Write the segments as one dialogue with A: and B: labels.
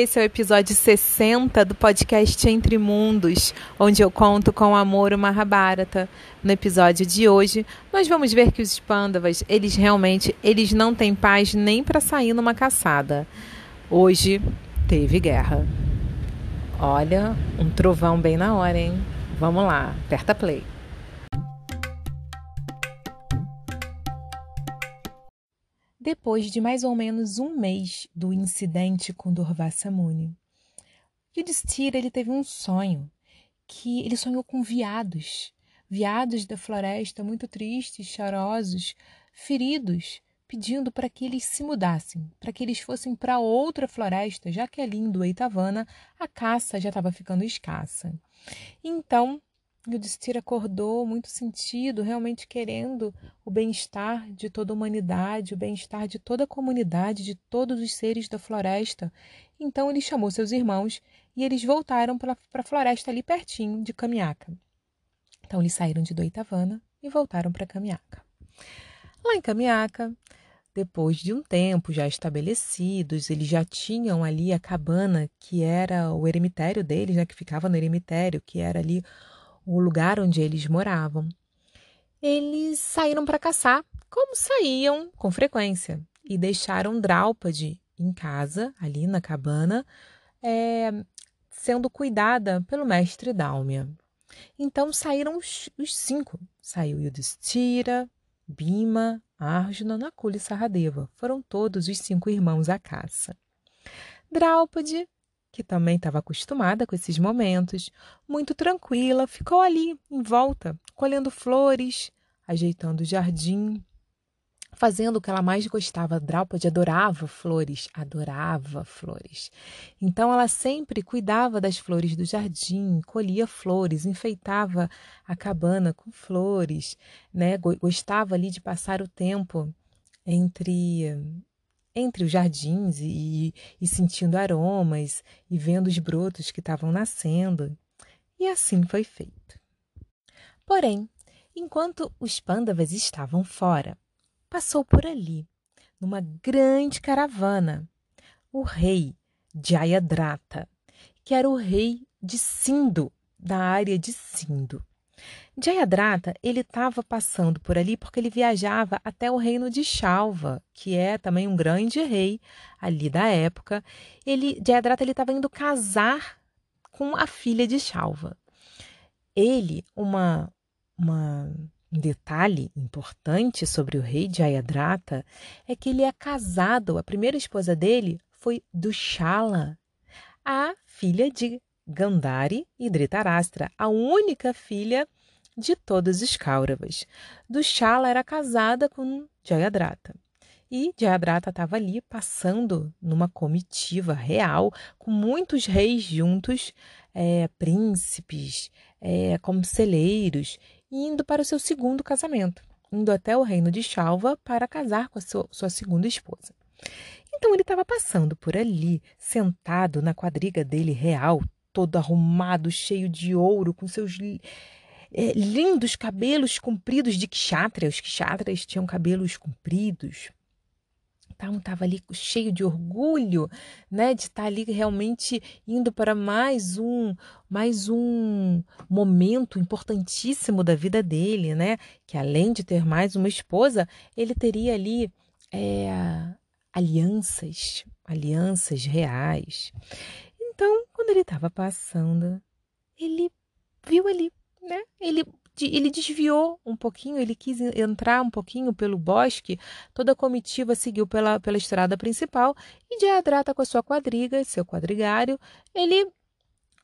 A: Esse é o episódio 60 do podcast Entre Mundos, onde eu conto com o amor o Mahabharata. No episódio de hoje, nós vamos ver que os Pandavas, eles realmente, eles não têm paz nem para sair numa caçada. Hoje teve guerra. Olha, um trovão bem na hora, hein? Vamos lá, aperta play. Depois de mais ou menos um mês do incidente com Durvasa Muni, Yudhishthira ele teve um sonho, que ele sonhou com viados, viados da floresta muito tristes, chorosos, feridos, pedindo para que eles se mudassem, para que eles fossem para outra floresta, já que ali em Dueitavana a caça já estava ficando escassa. Então, Yudhishthira acordou muito sentido, realmente querendo o bem-estar de toda a humanidade, o bem-estar de toda a comunidade, de todos os seres da floresta. Então ele chamou seus irmãos e eles voltaram para a floresta ali pertinho de Kamiaka. Então eles saíram de Doitavana e voltaram para Kamiaka. Lá em Kamiaka, depois de um tempo já estabelecidos, eles já tinham ali a cabana que era o eremitério deles, né, que ficava no eremitério, que era ali o lugar onde eles moravam, eles saíram para caçar, como saíam com frequência, e deixaram Draupadi em casa, ali na cabana, é, sendo cuidada pelo mestre Dálmia. Então saíram os, os cinco. Saiu Yudhishthira, Bima, Arjuna, Nakula e Saradeva. Foram todos os cinco irmãos à caça. Draupadi que também estava acostumada com esses momentos, muito tranquila, ficou ali, em volta, colhendo flores, ajeitando o jardim, fazendo o que ela mais gostava. Draupadi adorava flores, adorava flores. Então ela sempre cuidava das flores do jardim, colhia flores, enfeitava a cabana com flores, né? Gostava ali de passar o tempo entre entre os jardins e, e sentindo aromas e vendo os brotos que estavam nascendo. E assim foi feito. Porém, enquanto os pândavas estavam fora, passou por ali, numa grande caravana, o rei Jayadratha, que era o rei de Sindo, da área de Sindo. Jayadratha, ele estava passando por ali porque ele viajava até o reino de Shalva, que é também um grande rei ali da época. Ele, Jayadratha estava indo casar com a filha de Shalva. Ele, uma, uma, um detalhe importante sobre o rei Jayadratha é que ele é casado, a primeira esposa dele foi Dushala, a filha de Gandhari e Dhritarashtra, a única filha de todos os Kauravas. Dushala era casada com Jayadratha. E Jayadratha estava ali passando numa comitiva real, com muitos reis juntos, é, príncipes, é, conselheiros, indo para o seu segundo casamento, indo até o reino de Shalva para casar com a sua, sua segunda esposa. Então ele estava passando por ali, sentado na quadriga dele real, todo arrumado, cheio de ouro, com seus é, lindos cabelos compridos de kshatriya. Os kshatriyas tinham cabelos compridos. Então estava ali cheio de orgulho, né, de estar tá ali realmente indo para mais um, mais um momento importantíssimo da vida dele, né, que além de ter mais uma esposa, ele teria ali é, alianças, alianças reais. Então, quando ele estava passando, ele viu ali, né? Ele ele desviou um pouquinho, ele quis entrar um pouquinho pelo bosque, toda a comitiva seguiu pela, pela estrada principal e Diadrata com a sua quadriga, seu quadrigário, ele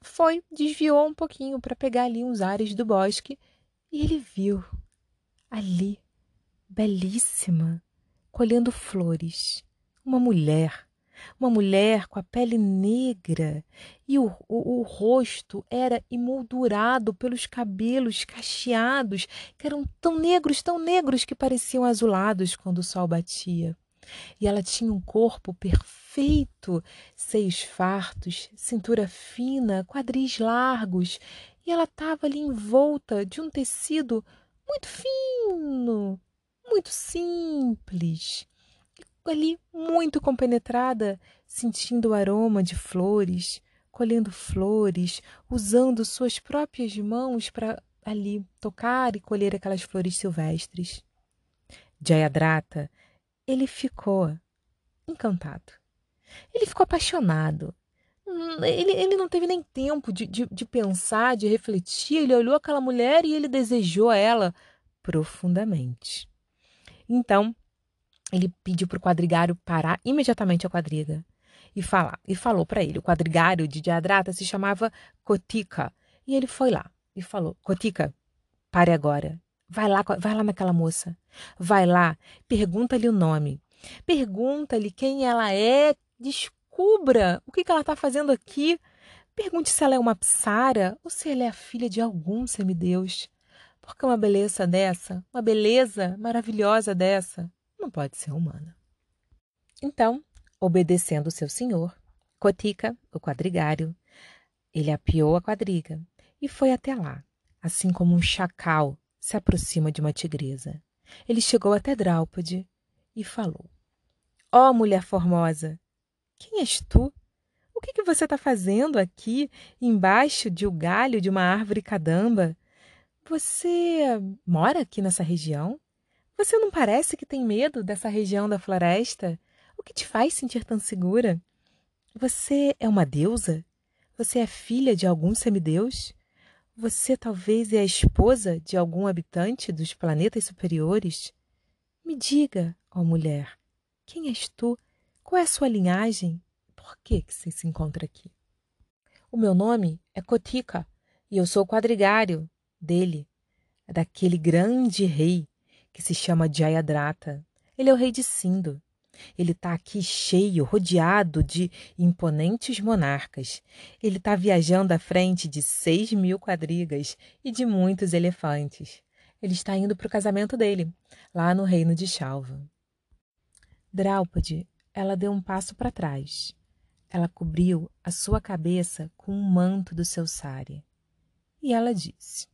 A: foi, desviou um pouquinho para pegar ali uns ares do bosque e ele viu ali, belíssima, colhendo flores, uma mulher uma mulher com a pele negra e o, o, o, rosto era emoldurado pelos cabelos cacheados, que eram tão negros, tão negros que pareciam azulados quando o sol batia. E ela tinha um corpo perfeito, seios fartos, cintura fina, quadris largos, e ela estava ali envolta de um tecido muito fino, muito simples ali muito compenetrada, sentindo o aroma de flores, colhendo flores, usando suas próprias mãos para ali tocar e colher aquelas flores silvestres. Jayadrata, ele ficou encantado. Ele ficou apaixonado. Ele, ele não teve nem tempo de, de, de pensar, de refletir. Ele olhou aquela mulher e ele desejou ela profundamente. Então, ele pediu para o quadrigário parar imediatamente a quadriga e falar. E falou para ele. O quadrigário de Diadrata se chamava Cotica. E ele foi lá e falou: Cotica, pare agora. Vai lá, vai lá naquela moça. Vai lá, pergunta-lhe o nome. Pergunta-lhe quem ela é. Descubra o que, que ela está fazendo aqui. Pergunte se ela é uma psara ou se ela é a filha de algum semideus. Porque uma beleza dessa, uma beleza maravilhosa dessa, não pode ser humana. Então, obedecendo seu senhor, Cotica, o quadrigário, ele apiou a quadriga e foi até lá, assim como um chacal se aproxima de uma tigresa. Ele chegou até Draupadi e falou: Ó oh, mulher formosa, quem és tu? O que, que você está fazendo aqui, embaixo de um galho de uma árvore cadamba? Você mora aqui nessa região? Você não parece que tem medo dessa região da floresta? O que te faz sentir tão segura? Você é uma deusa? Você é filha de algum semideus? Você talvez é a esposa de algum habitante dos planetas superiores? Me diga, ó mulher, quem és tu? Qual é a sua linhagem? Por que, que você se encontra aqui? O meu nome é Kotika e eu sou quadrigário dele, daquele grande rei que se chama Jayadrata. Ele é o rei de Sindo. Ele está aqui cheio, rodeado de imponentes monarcas. Ele está viajando à frente de seis mil quadrigas e de muitos elefantes. Ele está indo para o casamento dele, lá no reino de Chalva. Draupadi, ela deu um passo para trás. Ela cobriu a sua cabeça com um manto do seu sari. E ela disse: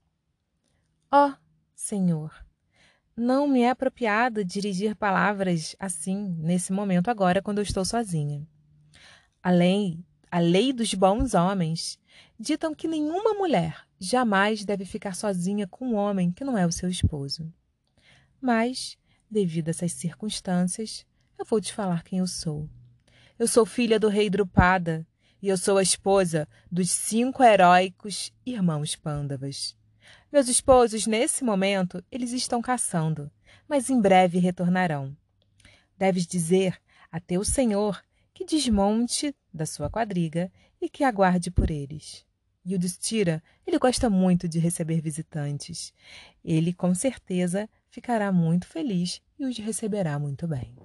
A: Ó, oh, Senhor, não me é apropriado dirigir palavras assim nesse momento agora quando eu estou sozinha. A lei, a lei dos bons homens ditam que nenhuma mulher jamais deve ficar sozinha com um homem que não é o seu esposo. Mas, devido a essas circunstâncias, eu vou te falar quem eu sou. Eu sou filha do rei Drupada e eu sou a esposa dos cinco heróicos irmãos Pândavas. Meus esposos, nesse momento, eles estão caçando, mas em breve retornarão. Deves dizer a teu senhor que desmonte da sua quadriga e que aguarde por eles. E o Destira, ele gosta muito de receber visitantes. Ele, com certeza, ficará muito feliz e os receberá muito bem.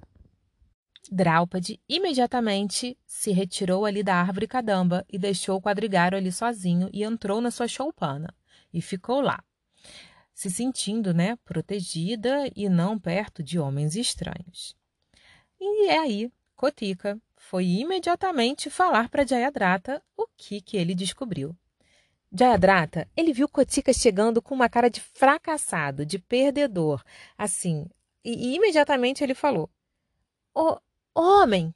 A: Draupadi imediatamente se retirou ali da árvore cadamba e deixou o quadrigário ali sozinho e entrou na sua choupana e ficou lá, se sentindo, né, protegida e não perto de homens estranhos. E é aí, Kotika foi imediatamente falar para Jayadrata o que, que ele descobriu. Jayadrata, ele viu Kotika chegando com uma cara de fracassado, de perdedor, assim, e, e imediatamente ele falou: oh, Homem,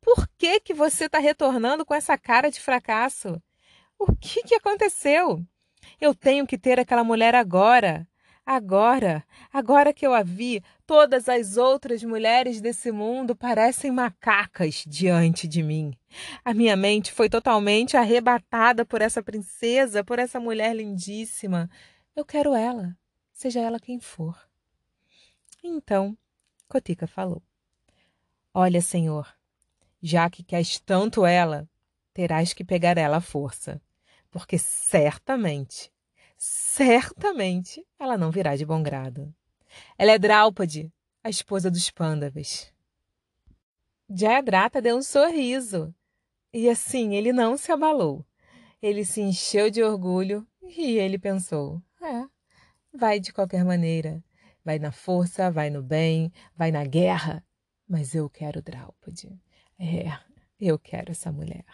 A: por que, que você está retornando com essa cara de fracasso? O que, que aconteceu? Eu tenho que ter aquela mulher agora. Agora, agora que eu a vi, todas as outras mulheres desse mundo parecem macacas diante de mim. A minha mente foi totalmente arrebatada por essa princesa, por essa mulher lindíssima. Eu quero ela, seja ela quem for. Então, Cotica falou: Olha, senhor, já que queres tanto ela, terás que pegar ela à força porque certamente, certamente ela não virá de bom grado. Ela é Draupadi, a esposa dos Pândavas. Jayadrata deu um sorriso. E assim, ele não se abalou. Ele se encheu de orgulho e ele pensou: é, vai de qualquer maneira. Vai na força, vai no bem, vai na guerra. Mas eu quero Draupadi. É, eu quero essa mulher.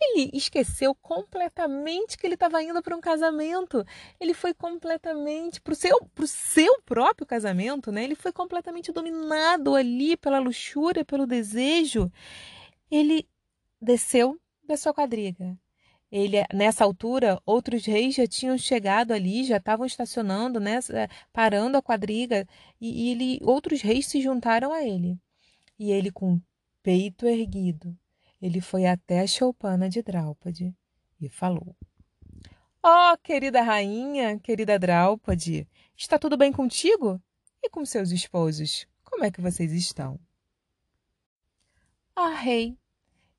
A: Ele esqueceu completamente que ele estava indo para um casamento. Ele foi completamente para o seu, pro seu próprio casamento, né? Ele foi completamente dominado ali pela luxúria, pelo desejo. Ele desceu da sua quadriga. Ele, nessa altura, outros reis já tinham chegado ali, já estavam estacionando, né, parando a quadriga, e, e ele, outros reis se juntaram a ele. E ele, com peito erguido, ele foi até a choupana de Draupadi e falou: Ó, oh, querida rainha, querida Draupadi, está tudo bem contigo? E com seus esposos? Como é que vocês estão? Ah, rei,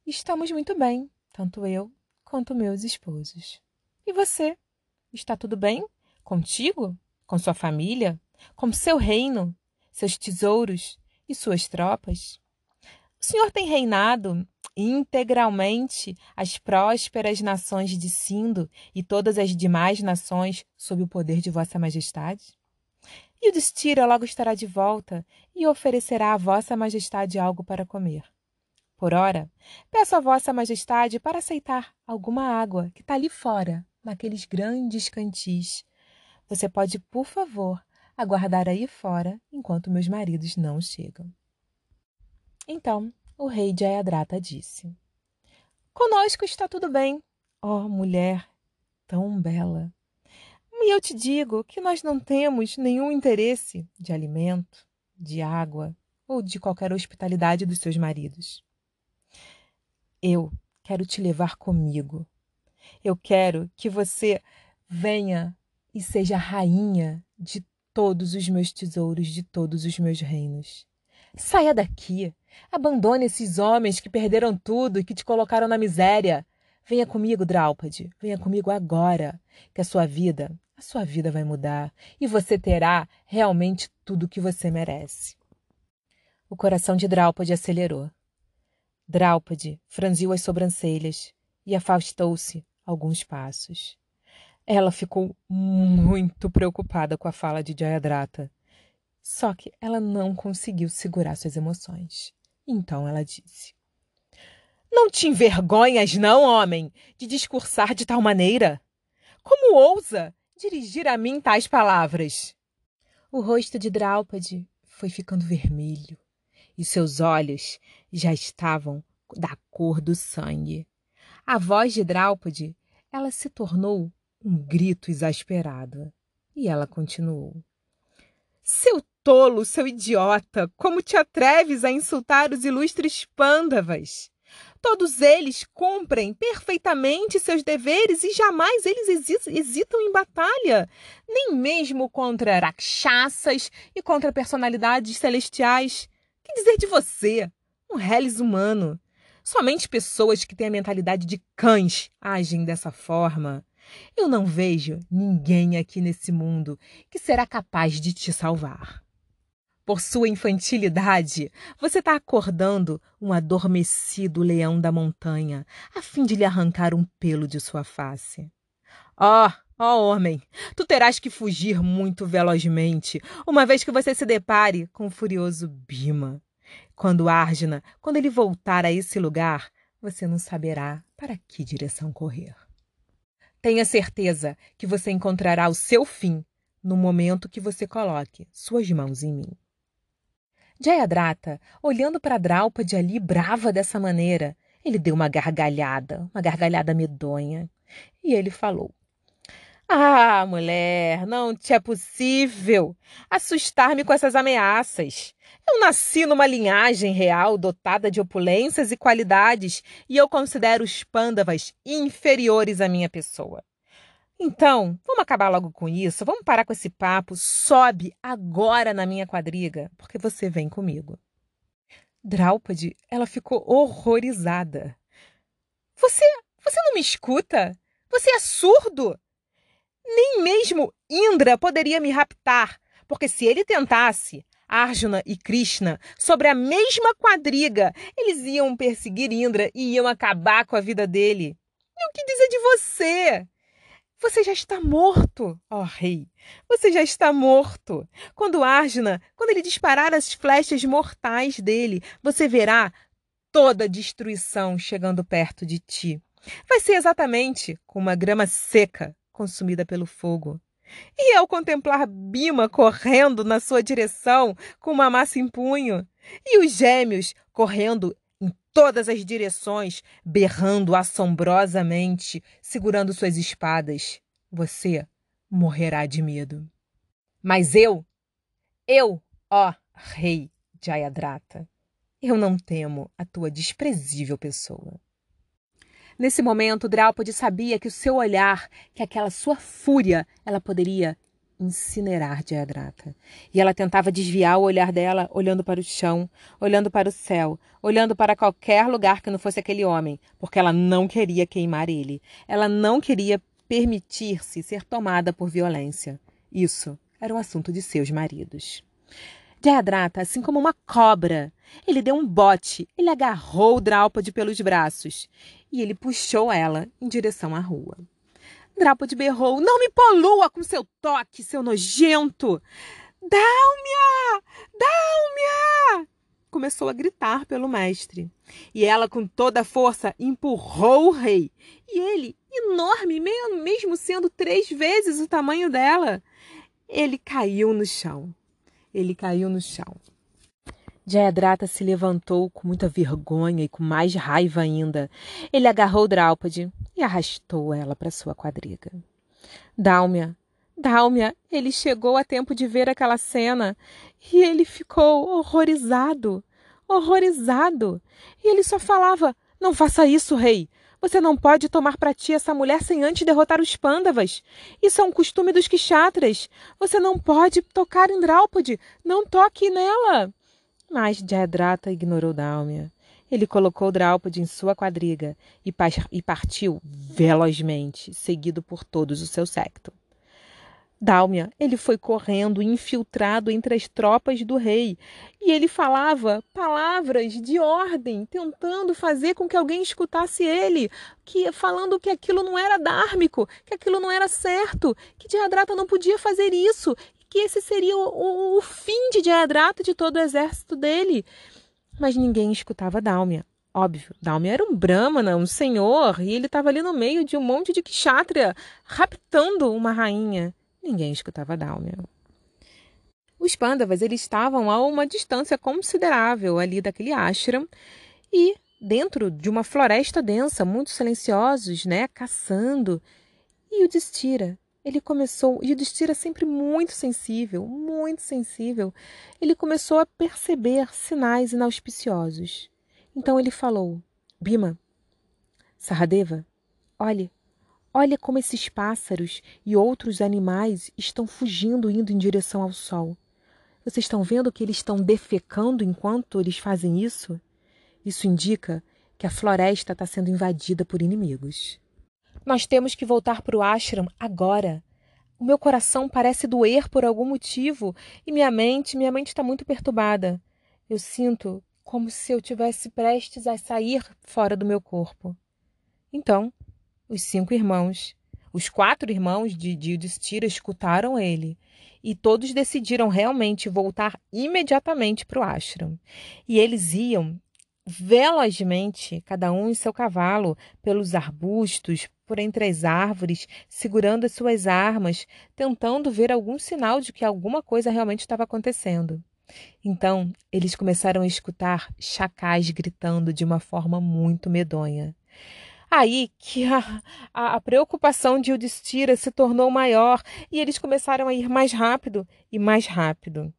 A: estamos muito bem, tanto eu quanto meus esposos. E você? Está tudo bem? Contigo? Com sua família? Com seu reino? Seus tesouros e suas tropas? O senhor tem reinado integralmente as prósperas nações de Sindo e todas as demais nações sob o poder de Vossa Majestade? E o Destira logo estará de volta e oferecerá a Vossa Majestade algo para comer. Por ora, peço a Vossa Majestade para aceitar alguma água que está ali fora, naqueles grandes cantis. Você pode, por favor, aguardar aí fora enquanto meus maridos não chegam. Então o rei Jayadrata disse: Conosco está tudo bem, ó oh, mulher tão bela. E eu te digo que nós não temos nenhum interesse de alimento, de água ou de qualquer hospitalidade dos seus maridos. Eu quero te levar comigo. Eu quero que você venha e seja rainha de todos os meus tesouros, de todos os meus reinos. Saia daqui. Abandone esses homens que perderam tudo e que te colocaram na miséria. Venha comigo, Draupadi. Venha comigo agora, que a sua vida, a sua vida vai mudar e você terá realmente tudo o que você merece. O coração de Draupadi acelerou. Draupadi franziu as sobrancelhas e afastou-se alguns passos. Ela ficou muito preocupada com a fala de Jayadratha só que ela não conseguiu segurar suas emoções. Então ela disse: Não te envergonhas, não, homem, de discursar de tal maneira? Como ousa dirigir a mim tais palavras? O rosto de Draupadi foi ficando vermelho e seus olhos já estavam da cor do sangue. A voz de Draupadi, ela se tornou um grito exasperado. E ela continuou: Seu tolo, seu idiota! Como te atreves a insultar os ilustres pândavas? Todos eles cumprem perfeitamente seus deveres e jamais eles hesitam em batalha, nem mesmo contra rakshasas e contra personalidades celestiais. Que dizer de você, um reles humano? Somente pessoas que têm a mentalidade de cães agem dessa forma. Eu não vejo ninguém aqui nesse mundo que será capaz de te salvar. Por sua infantilidade, você está acordando um adormecido leão da montanha, a fim de lhe arrancar um pelo de sua face. Ó, oh, ó oh, homem, tu terás que fugir muito velozmente, uma vez que você se depare com o furioso Bima. Quando Arjuna, quando ele voltar a esse lugar, você não saberá para que direção correr. Tenha certeza que você encontrará o seu fim no momento que você coloque suas mãos em mim. Jayadrata, olhando para Draupadi ali brava dessa maneira, ele deu uma gargalhada, uma gargalhada medonha, e ele falou: Ah, mulher, não te é possível assustar-me com essas ameaças. Eu nasci numa linhagem real dotada de opulências e qualidades, e eu considero os pândavas inferiores à minha pessoa. Então, vamos acabar logo com isso, vamos parar com esse papo, sobe agora na minha quadriga, porque você vem comigo. Draupadi, ela ficou horrorizada. Você, você não me escuta? Você é surdo? Nem mesmo Indra poderia me raptar, porque se ele tentasse, Arjuna e Krishna, sobre a mesma quadriga, eles iam perseguir Indra e iam acabar com a vida dele. E o que dizer de você? Você já está morto, ó oh, rei. Você já está morto. Quando Arjuna, quando ele disparar as flechas mortais dele, você verá toda a destruição chegando perto de ti. Vai ser exatamente como uma grama seca consumida pelo fogo. E ao contemplar Bima correndo na sua direção com uma massa em punho, e os gêmeos correndo em todas as direções, berrando assombrosamente, segurando suas espadas, você morrerá de medo. Mas eu, eu, ó rei Jayadrata, eu não temo a tua desprezível pessoa. Nesse momento, Draupadi sabia que o seu olhar, que aquela sua fúria, ela poderia incinerar Jayadrata. E ela tentava desviar o olhar dela, olhando para o chão, olhando para o céu, olhando para qualquer lugar que não fosse aquele homem, porque ela não queria queimar ele. Ela não queria permitir-se ser tomada por violência. Isso era um assunto de seus maridos. Jayadrata, assim como uma cobra, ele deu um bote, ele agarrou Draupadi pelos braços e ele puxou ela em direção à rua. Draupadi berrou: Não me polua com seu toque, seu nojento! Dálmia! Dálmia! Começou a gritar pelo mestre. E ela, com toda a força, empurrou o rei. E ele, enorme, mesmo sendo três vezes o tamanho dela, ele caiu no chão. Ele caiu no chão. Jayadrata se levantou com muita vergonha e com mais raiva ainda. Ele agarrou Draupadi e arrastou ela para sua quadriga. Dálmia, Dálmia, ele chegou a tempo de ver aquela cena e ele ficou horrorizado, horrorizado. E ele só falava: Não faça isso, rei. Você não pode tomar para ti essa mulher sem antes derrotar os pândavas. Isso é um costume dos quixatras. Você não pode tocar em Draupadi. Não toque nela. Mas Jayadrata ignorou Dálmia. Ele colocou Draupadi em sua quadriga e, e partiu velozmente, seguido por todos o seu secto. Dálmia, ele foi correndo, infiltrado entre as tropas do rei, e ele falava palavras de ordem, tentando fazer com que alguém escutasse ele, que falando que aquilo não era dármico, que aquilo não era certo, que Diadrata não podia fazer isso, que esse seria o, o, o fim de Diadrata e de todo o exército dele. Mas ninguém escutava Dálmia. Óbvio, Dálmia era um brahmana, um senhor, e ele estava ali no meio de um monte de kshatriya, raptando uma rainha. Ninguém escutava Dálmia. Os pândavas eles estavam a uma distância considerável ali daquele ashram e dentro de uma floresta densa, muito silenciosos, né, caçando. E o Destira, ele começou, e o Destira sempre muito sensível, muito sensível, ele começou a perceber sinais inauspiciosos. Então ele falou: Bima, Saradeva, olhe, Olha como esses pássaros e outros animais estão fugindo, indo em direção ao sol. Vocês estão vendo que eles estão defecando enquanto eles fazem isso? Isso indica que a floresta está sendo invadida por inimigos. Nós temos que voltar para o ashram agora. O meu coração parece doer por algum motivo e minha mente, minha mente está muito perturbada. Eu sinto como se eu tivesse prestes a sair fora do meu corpo. Então, os cinco irmãos, os quatro irmãos de Yudhishthira escutaram ele e todos decidiram realmente voltar imediatamente para o ashram. E eles iam velozmente, cada um em seu cavalo, pelos arbustos, por entre as árvores, segurando as suas armas, tentando ver algum sinal de que alguma coisa realmente estava acontecendo. Então, eles começaram a escutar chacais gritando de uma forma muito medonha. Aí que a, a, a preocupação de Yudhishthira se tornou maior e eles começaram a ir mais rápido e mais rápido.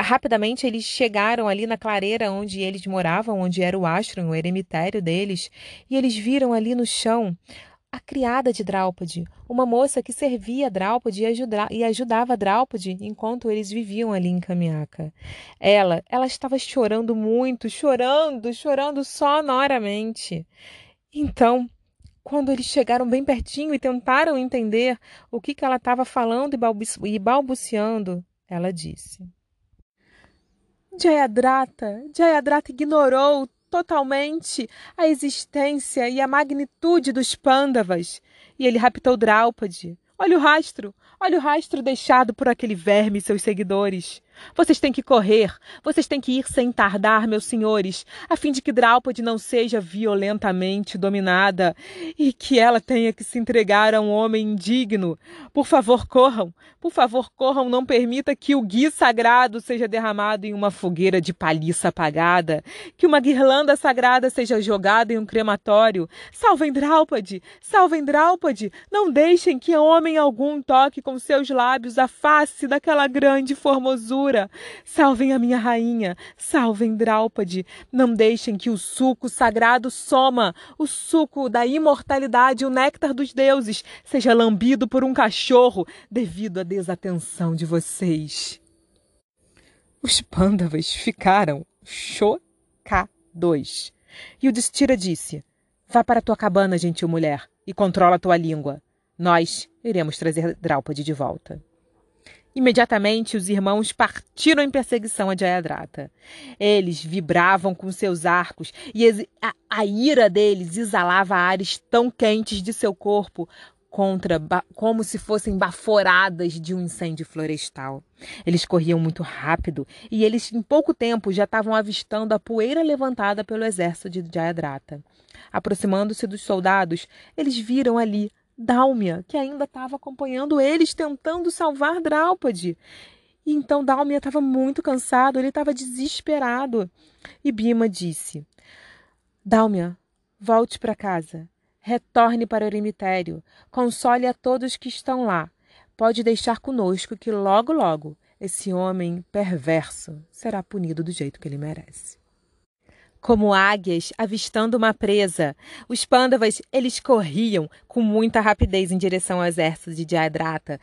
A: Rapidamente eles chegaram ali na clareira onde eles moravam, onde era o ashram, o eremitério deles, e eles viram ali no chão a criada de Draupadi, uma moça que servia Draupadi e, ajuda, e ajudava Draupadi enquanto eles viviam ali em Kamiaka. Ela, ela estava chorando muito, chorando, chorando sonoramente. Então, quando eles chegaram bem pertinho e tentaram entender o que, que ela estava falando e balbuciando, ela disse: Jayadrata, Jayadrata ignorou totalmente a existência e a magnitude dos pândavas. E ele raptou Draupadi. Olha o rastro, olha o rastro deixado por aquele verme e seus seguidores. Vocês têm que correr, vocês têm que ir sem tardar, meus senhores, a fim de que Draupadi não seja violentamente dominada e que ela tenha que se entregar a um homem indigno. Por favor, corram, por favor, corram, não permita que o gui sagrado seja derramado em uma fogueira de palhiça apagada, que uma guirlanda sagrada seja jogada em um crematório. Salvem Draupadi, salvem Draupadi, não deixem que homem algum toque com seus lábios a face daquela grande formosura. Salvem a minha rainha, salvem Draupadi. Não deixem que o suco sagrado soma, o suco da imortalidade, o néctar dos deuses, seja lambido por um cachorro devido à desatenção de vocês. Os pândavas ficaram chocados. E o Destira disse: Vá para tua cabana, gentil mulher, e controla tua língua. Nós iremos trazer Draupadi de volta. Imediatamente os irmãos partiram em perseguição a Jayadrata. Eles vibravam com seus arcos e a, a ira deles exalava ares tão quentes de seu corpo contra como se fossem baforadas de um incêndio florestal. Eles corriam muito rápido e eles em pouco tempo já estavam avistando a poeira levantada pelo exército de Jayadrata. Aproximando-se dos soldados, eles viram ali Dálmia, que ainda estava acompanhando eles tentando salvar Draupadi. E então Dálmia estava muito cansado, ele estava desesperado. E Bima disse: Dálmia, volte para casa. Retorne para o cemitério. Console a todos que estão lá. Pode deixar conosco que logo, logo, esse homem perverso será punido do jeito que ele merece como águias avistando uma presa. Os pândavas, eles corriam com muita rapidez em direção ao exército de Jayadratha,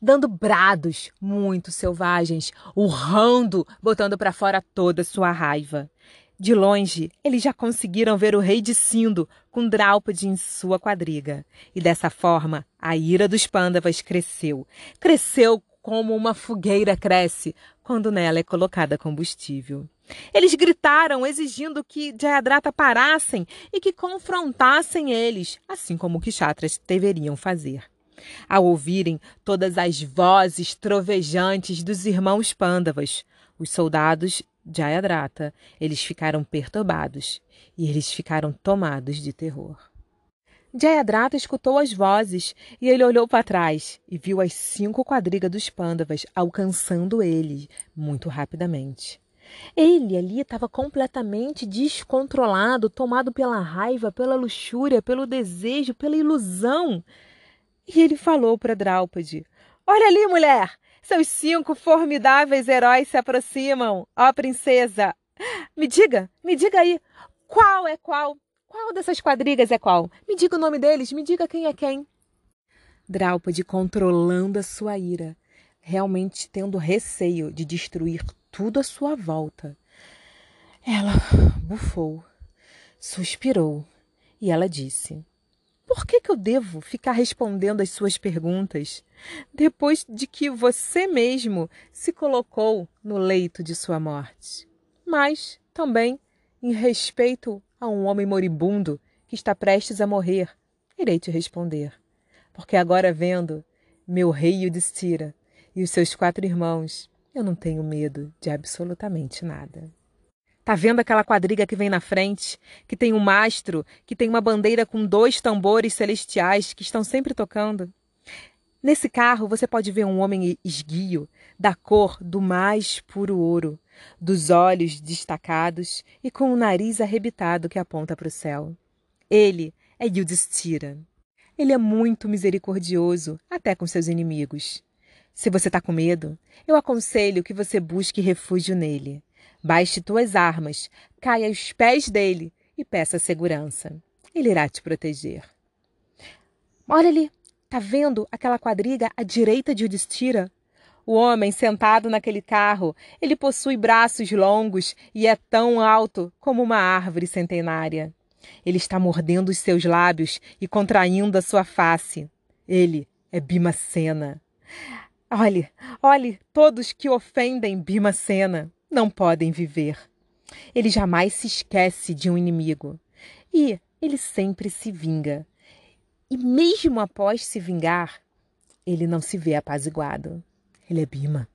A: dando brados muito selvagens, urrando, botando para fora toda sua raiva. De longe, eles já conseguiram ver o rei de Sindo com Draupadi em sua quadriga. E dessa forma, a ira dos pândavas cresceu. Cresceu como uma fogueira cresce quando nela é colocada combustível. Eles gritaram exigindo que Jayadrata parassem e que confrontassem eles, assim como Kshatras deveriam fazer. Ao ouvirem todas as vozes trovejantes dos irmãos Pândavas, os soldados Jayadrata, eles ficaram perturbados e eles ficaram tomados de terror. Jayadrata escutou as vozes e ele olhou para trás e viu as cinco quadrigas dos Pândavas alcançando ele muito rapidamente. Ele ali estava completamente descontrolado, tomado pela raiva, pela luxúria, pelo desejo, pela ilusão. E ele falou para Draupadi: Olha ali, mulher! Seus cinco formidáveis heróis se aproximam. Ó, princesa! Me diga, me diga aí, qual é qual? Qual dessas quadrigas é qual? Me diga o nome deles, me diga quem é quem. Draupadi controlando a sua ira, realmente tendo receio de destruir tudo à sua volta. Ela bufou, suspirou e ela disse: Por que, que eu devo ficar respondendo às suas perguntas depois de que você mesmo se colocou no leito de sua morte? Mas também em respeito a um homem moribundo que está prestes a morrer, irei te responder. Porque agora vendo meu rei Yudhishthira e os seus quatro irmãos eu não tenho medo de absolutamente nada. Tá vendo aquela quadriga que vem na frente, que tem um mastro, que tem uma bandeira com dois tambores celestiais que estão sempre tocando? Nesse carro você pode ver um homem esguio, da cor do mais puro ouro, dos olhos destacados e com o um nariz arrebitado que aponta para o céu. Ele é Yudhishthira. Ele é muito misericordioso, até com seus inimigos. Se você está com medo, eu aconselho que você busque refúgio nele. Baixe tuas armas, caia aos pés dele e peça segurança. Ele irá te proteger. Olha ali, tá vendo aquela quadriga à direita de Udistira? O homem sentado naquele carro, ele possui braços longos e é tão alto como uma árvore centenária. Ele está mordendo os seus lábios e contraindo a sua face. Ele é Bimacena. Olhe, olhe, todos que ofendem Bimacena não podem viver. Ele jamais se esquece de um inimigo. E ele sempre se vinga. E mesmo após se vingar, ele não se vê apaziguado. Ele é Bima.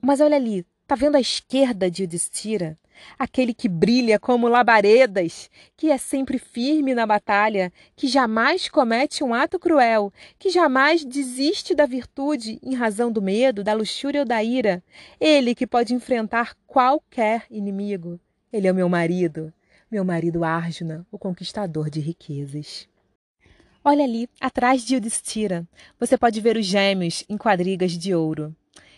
A: Mas olha ali, tá vendo à esquerda de Yudhishthira? Aquele que brilha como labaredas, que é sempre firme na batalha, que jamais comete um ato cruel, que jamais desiste da virtude em razão do medo, da luxúria ou da ira. Ele que pode enfrentar qualquer inimigo. Ele é o meu marido, meu marido Arjuna, o conquistador de riquezas. Olha ali, atrás de Yudhishthira, você pode ver os gêmeos em quadrigas de ouro.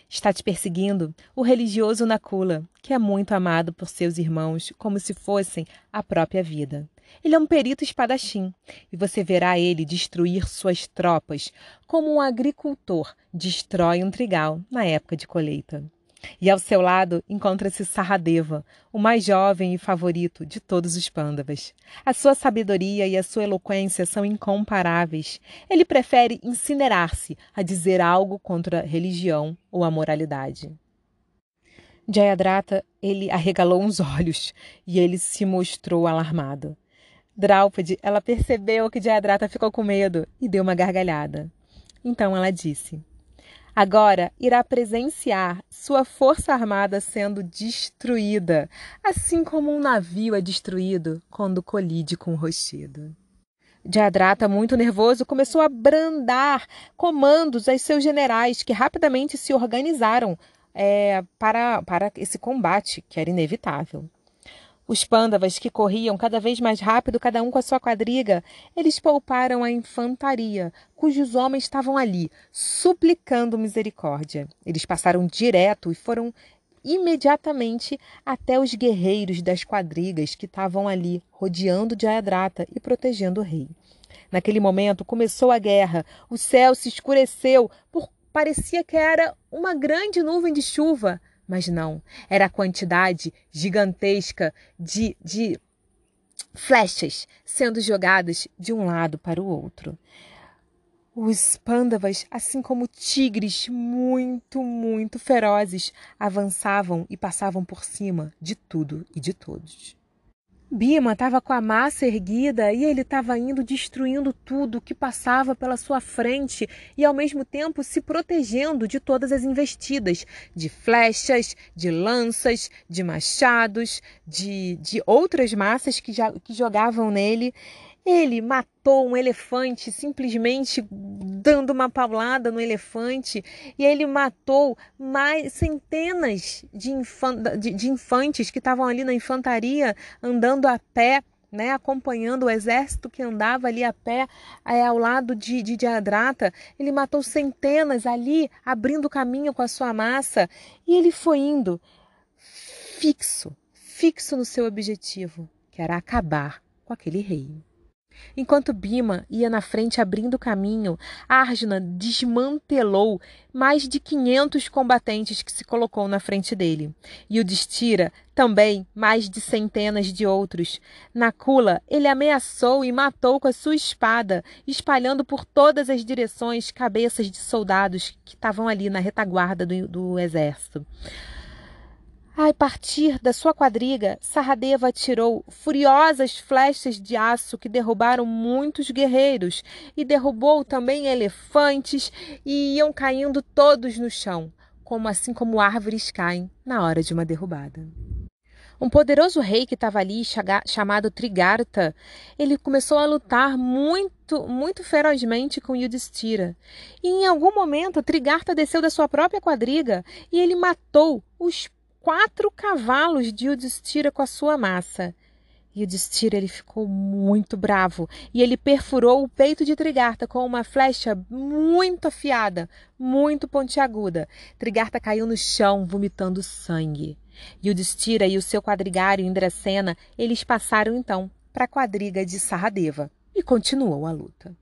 A: Está te perseguindo o religioso Nakula, que é muito amado por seus irmãos como se fossem a própria vida. Ele é um perito espadachim, e você verá ele destruir suas tropas como um agricultor destrói um trigal na época de colheita. E ao seu lado encontra-se Saradeva, o mais jovem e favorito de todos os pândavas. A sua sabedoria e a sua eloquência são incomparáveis. Ele prefere incinerar-se a dizer algo contra a religião ou a moralidade. Jayadratha, ele arregalou uns olhos e ele se mostrou alarmado. Draupadi, ela percebeu que Jayadratha ficou com medo e deu uma gargalhada. Então ela disse: Agora irá presenciar sua força armada sendo destruída, assim como um navio é destruído quando colide com o rochedo. Diadrata, muito nervoso, começou a brandar comandos aos seus generais, que rapidamente se organizaram é, para, para esse combate, que era inevitável. Os pândavas, que corriam cada vez mais rápido, cada um com a sua quadriga, eles pouparam a infantaria, cujos homens estavam ali, suplicando misericórdia. Eles passaram direto e foram imediatamente até os guerreiros das quadrigas que estavam ali, rodeando Jayadrata e protegendo o rei. Naquele momento começou a guerra, o céu se escureceu, por... parecia que era uma grande nuvem de chuva. Mas não, era a quantidade gigantesca de, de flechas sendo jogadas de um lado para o outro. Os pândavas, assim como tigres muito, muito ferozes, avançavam e passavam por cima de tudo e de todos. Bima estava com a massa erguida e ele estava indo destruindo tudo que passava pela sua frente e ao mesmo tempo se protegendo de todas as investidas, de flechas, de lanças, de machados, de, de outras massas que, já, que jogavam nele. Ele matou um elefante simplesmente dando uma paulada no elefante e ele matou mais centenas de, infan de, de infantes que estavam ali na infantaria andando a pé. Né, acompanhando o exército que andava ali a pé é, ao lado de, de Diadrata. Ele matou centenas ali, abrindo caminho com a sua massa, e ele foi indo fixo, fixo no seu objetivo, que era acabar com aquele rei. Enquanto Bima ia na frente abrindo caminho, Arjuna desmantelou mais de 500 combatentes que se colocou na frente dele. E o Destira também mais de centenas de outros. Nakula, ele ameaçou e matou com a sua espada, espalhando por todas as direções cabeças de soldados que estavam ali na retaguarda do, do exército. A partir da sua quadriga, Sarradeva atirou furiosas flechas de aço que derrubaram muitos guerreiros e derrubou também elefantes e iam caindo todos no chão, como assim como árvores caem na hora de uma derrubada. Um poderoso rei que estava ali, chamado Trigarta, ele começou a lutar muito, muito ferozmente com Yudhishthira. E em algum momento, Trigarta desceu da sua própria quadriga e ele matou os quatro cavalos de Yudhishthira com a sua massa. Yudhishthira ele ficou muito bravo e ele perfurou o peito de Trigarta com uma flecha muito afiada, muito pontiaguda. Trigarta caiu no chão, vomitando sangue. Yudhishthira e o seu quadrigário Indracena, eles passaram então para a quadriga de Saradeva e continuou a luta.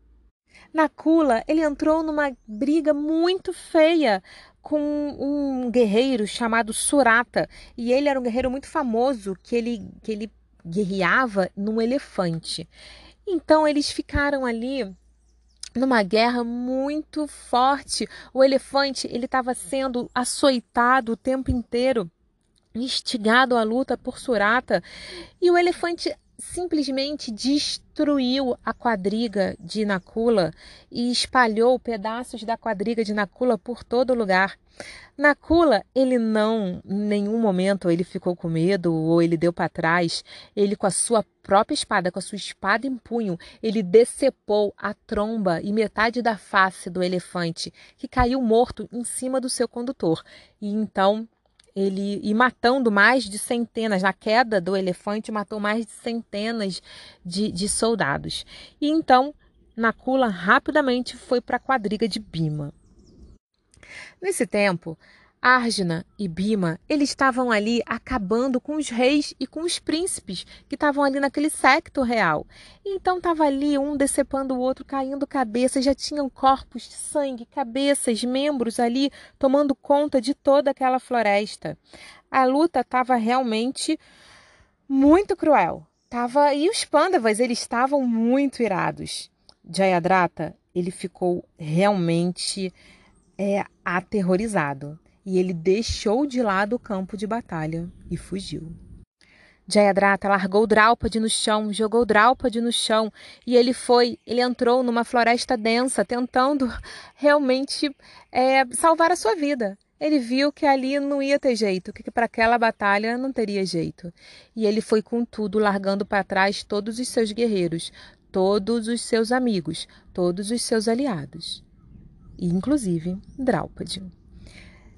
A: Nakula, ele entrou numa briga muito feia com um guerreiro chamado Surata, e ele era um guerreiro muito famoso que ele que ele guerreava num elefante. Então eles ficaram ali numa guerra muito forte. O elefante ele estava sendo açoitado o tempo inteiro, instigado à luta por Surata, e o elefante simplesmente destruiu a quadriga de Nakula e espalhou pedaços da quadriga de Nakula por todo lugar. Nakula, ele não, em nenhum momento ele ficou com medo ou ele deu para trás. Ele com a sua própria espada, com a sua espada em punho, ele decepou a tromba e metade da face do elefante, que caiu morto em cima do seu condutor. E então ele e matando mais de centenas, na queda do elefante, matou mais de centenas de, de soldados. E então Nakula rapidamente foi para a quadriga de Bima. Nesse tempo, Arjuna e Bima, eles estavam ali acabando com os reis e com os príncipes que estavam ali naquele secto real. Então estava ali um decepando o outro, caindo cabeças, já tinham corpos de sangue, cabeças, membros ali tomando conta de toda aquela floresta. A luta estava realmente muito cruel. Tava e os pândavas, eles estavam muito irados. Jayadratha, ele ficou realmente é, aterrorizado e ele deixou de lado o campo de batalha e fugiu. Jayadratha largou Draupadi no chão, jogou Draupadi no chão e ele foi, ele entrou numa floresta densa, tentando realmente é, salvar a sua vida. Ele viu que ali não ia ter jeito, que para aquela batalha não teria jeito. E ele foi com tudo, largando para trás todos os seus guerreiros, todos os seus amigos, todos os seus aliados, inclusive Draupadi.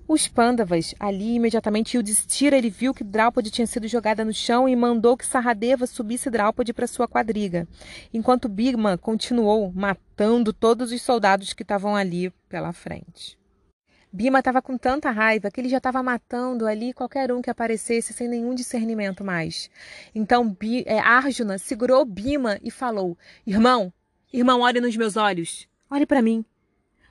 A: Os Pandavas, ali imediatamente, Yudhishthira, ele viu que Draupadi tinha sido jogada no chão e mandou que Saradeva subisse Draupadi para sua quadriga, enquanto Bhima continuou matando todos os soldados que estavam ali pela frente. Bima estava com tanta raiva que ele já estava matando ali qualquer um que aparecesse sem nenhum discernimento mais. Então é, Arjuna segurou Bima e falou: Irmão, irmão, olhe nos meus olhos, olhe para mim.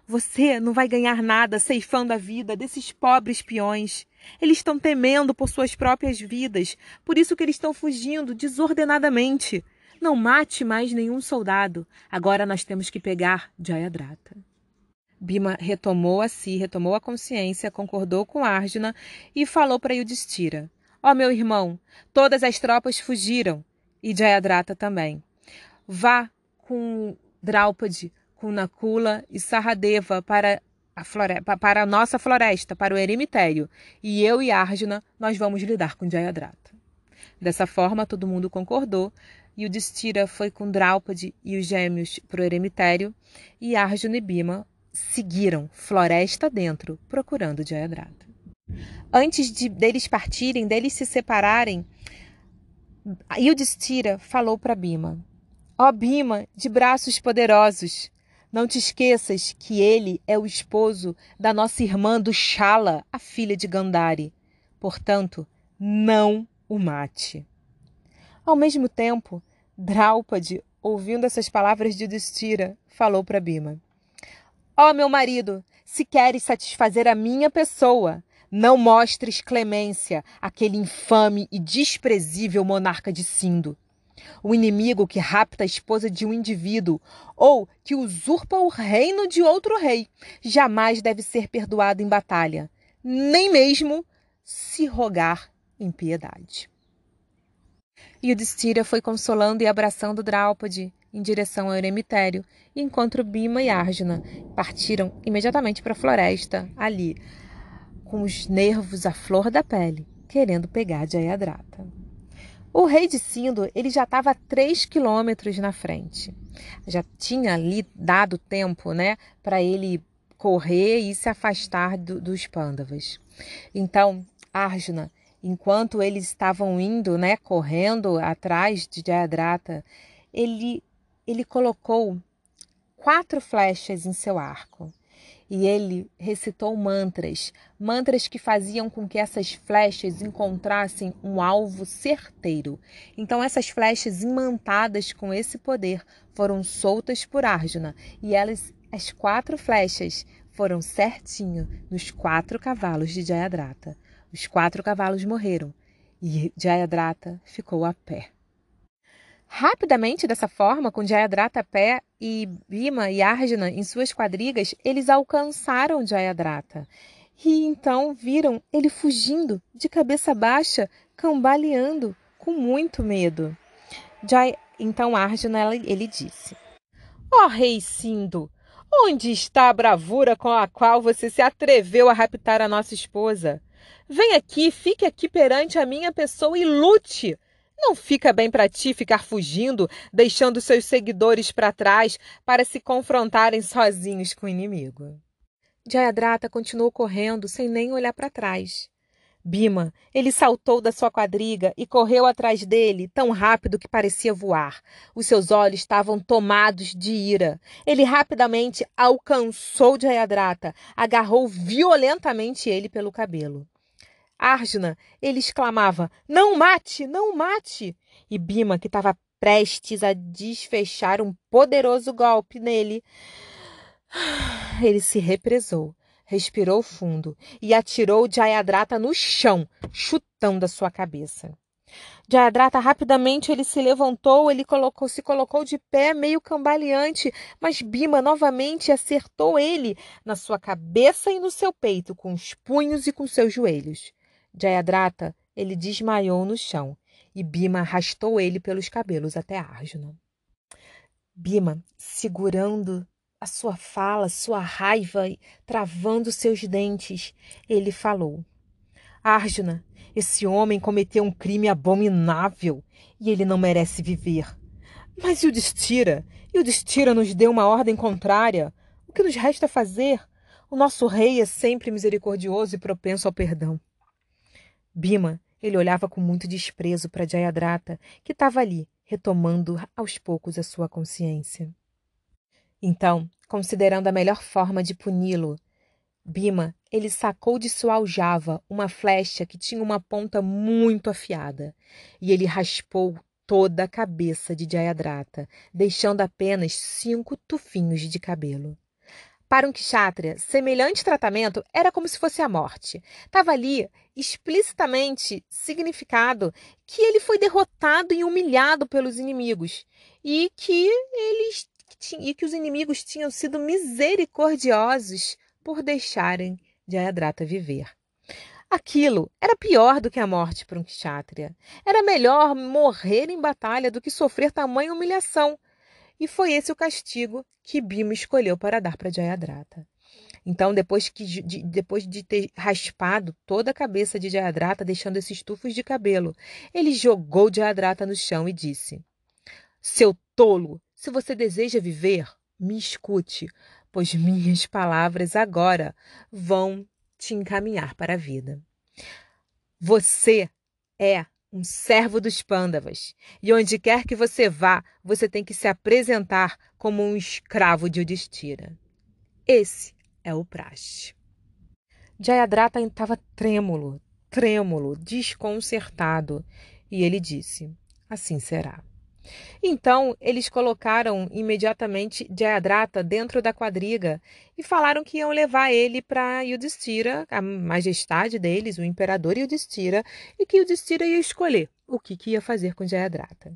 A: Você não vai ganhar nada ceifando a vida desses pobres peões. Eles estão temendo por suas próprias vidas, por isso que eles estão fugindo desordenadamente. Não mate mais nenhum soldado. Agora nós temos que pegar Jayadratha. Bima retomou a si, retomou a consciência, concordou com Arjuna e falou para Yudhishthira: Ó oh, meu irmão, todas as tropas fugiram e Jayadratha também. Vá com Draupadi com Nakula e Saradeva para a, flore para a nossa floresta, para o eremitério, e eu e Arjuna nós vamos lidar com Jayadratha. Dessa forma, todo mundo concordou, e o Destira foi com Draupadi e os gêmeos para o eremitério, e Arjuna e Bima seguiram floresta dentro, procurando Jayadratha. Antes de, deles partirem, deles se separarem, Yudhishthira falou para Bima: Ó oh, Bima, de braços poderosos, não te esqueças que ele é o esposo da nossa irmã do Shala, a filha de Gandhari. Portanto, não o mate. Ao mesmo tempo, Draupadi, ouvindo essas palavras de Yudhishthira, falou para Bima: Ó oh, meu marido, se queres satisfazer a minha pessoa, não mostres clemência àquele infame e desprezível monarca de Sindo o inimigo que rapta a esposa de um indivíduo ou que usurpa o reino de outro rei jamais deve ser perdoado em batalha, nem mesmo se rogar em piedade. E o Destira foi consolando e abraçando Draupadi em direção ao eremitério, enquanto Bima e Arjuna partiram imediatamente para a floresta, ali, com os nervos à flor da pele, querendo pegar Jayadratha. O rei de Sindo ele já estava a 3 quilômetros na frente. Já tinha ali dado tempo né, para ele correr e se afastar do, dos pândavas. Então, Arjuna, enquanto eles estavam indo, né, correndo atrás de Jayadratha, ele, ele colocou quatro flechas em seu arco e ele recitou mantras, mantras que faziam com que essas flechas encontrassem um alvo certeiro. Então essas flechas imantadas com esse poder foram soltas por Arjuna e elas as quatro flechas foram certinho nos quatro cavalos de Jayadratha. Os quatro cavalos morreram e Jayadratha ficou a pé. Rapidamente, dessa forma, com Jayadratha a pé e Bima e Arjuna em suas quadrigas, eles alcançaram Jayadratha. E então viram ele fugindo, de cabeça baixa, cambaleando, com muito medo. Jai, então Arjuna ele disse: Ó oh, rei Sindo, onde está a bravura com a qual você se atreveu a raptar a nossa esposa? Vem aqui, fique aqui perante a minha pessoa e lute. Não fica bem para ti ficar fugindo, deixando seus seguidores para trás para se confrontarem sozinhos com o inimigo. Jayadrata continuou correndo sem nem olhar para trás. Bima, ele saltou da sua quadriga e correu atrás dele, tão rápido que parecia voar. Os seus olhos estavam tomados de ira. Ele rapidamente alcançou Jayadrata, agarrou violentamente ele pelo cabelo. Arjuna, ele exclamava: Não mate, não mate! E Bima, que estava prestes a desfechar um poderoso golpe nele, ele se represou, respirou fundo e atirou Jayadrata no chão, chutando a sua cabeça. Jayadrata rapidamente ele se levantou, ele colocou, se colocou de pé, meio cambaleante, mas Bima novamente acertou ele na sua cabeça e no seu peito, com os punhos e com seus joelhos. Jayadrata, ele desmaiou no chão e Bima arrastou ele pelos cabelos até Arjuna. Bima, segurando a sua fala, sua raiva, travando seus dentes, ele falou: Arjuna, esse homem cometeu um crime abominável e ele não merece viver. Mas e o Destira? E o Destira nos deu uma ordem contrária. O que nos resta fazer? O nosso rei é sempre misericordioso e propenso ao perdão. Bima, ele olhava com muito desprezo para Jayadrata, que estava ali, retomando aos poucos a sua consciência. Então, considerando a melhor forma de puni-lo, Bima, ele sacou de sua aljava uma flecha que tinha uma ponta muito afiada, e ele raspou toda a cabeça de Jayadrata, deixando apenas cinco tufinhos de cabelo. Para um kshatriya, semelhante tratamento era como se fosse a morte. Estava ali explicitamente significado que ele foi derrotado e humilhado pelos inimigos e que eles e que os inimigos tinham sido misericordiosos por deixarem Jayadrata viver. Aquilo era pior do que a morte para um kshatriya. Era melhor morrer em batalha do que sofrer tamanha humilhação. E foi esse o castigo que Bima escolheu para dar para Jayadrata. Então, depois, que, de, depois de ter raspado toda a cabeça de Jayadrata, deixando esses tufos de cabelo, ele jogou Jayadrata no chão e disse: Seu tolo, se você deseja viver, me escute, pois minhas palavras agora vão te encaminhar para a vida. Você é um servo dos Pândavas, e onde quer que você vá, você tem que se apresentar como um escravo de Udistira. Esse é o praxe. Jayadrata estava trêmulo, trêmulo, desconcertado, e ele disse: Assim será. Então eles colocaram imediatamente Jayadrata dentro da quadriga e falaram que iam levar ele para Yudhishthira, a majestade deles, o imperador Yudhishthira, e que Yudhishthira ia escolher o que, que ia fazer com Jayadrata.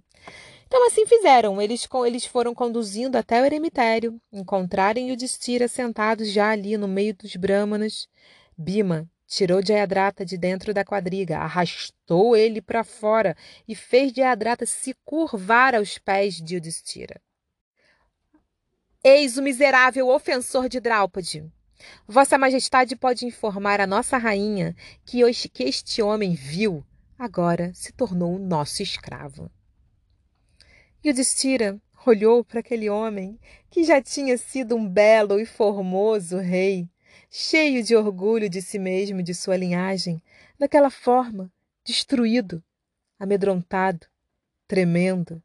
A: Então assim fizeram, eles, eles foram conduzindo até o eremitério, encontraram Yudhishthira sentados já ali no meio dos brahmanas. Bima, Tirou Jayadrata de dentro da quadriga, arrastou ele para fora e fez Jayadrata se curvar aos pés de Yudhishthira. Eis o miserável ofensor de Draupadi. Vossa Majestade pode informar a nossa rainha que, hoje, que este homem vil agora se tornou nosso escravo. Yudhishthira olhou para aquele homem que já tinha sido um belo e formoso rei cheio de orgulho de si mesmo e de sua linhagem, daquela forma, destruído, amedrontado, tremendo.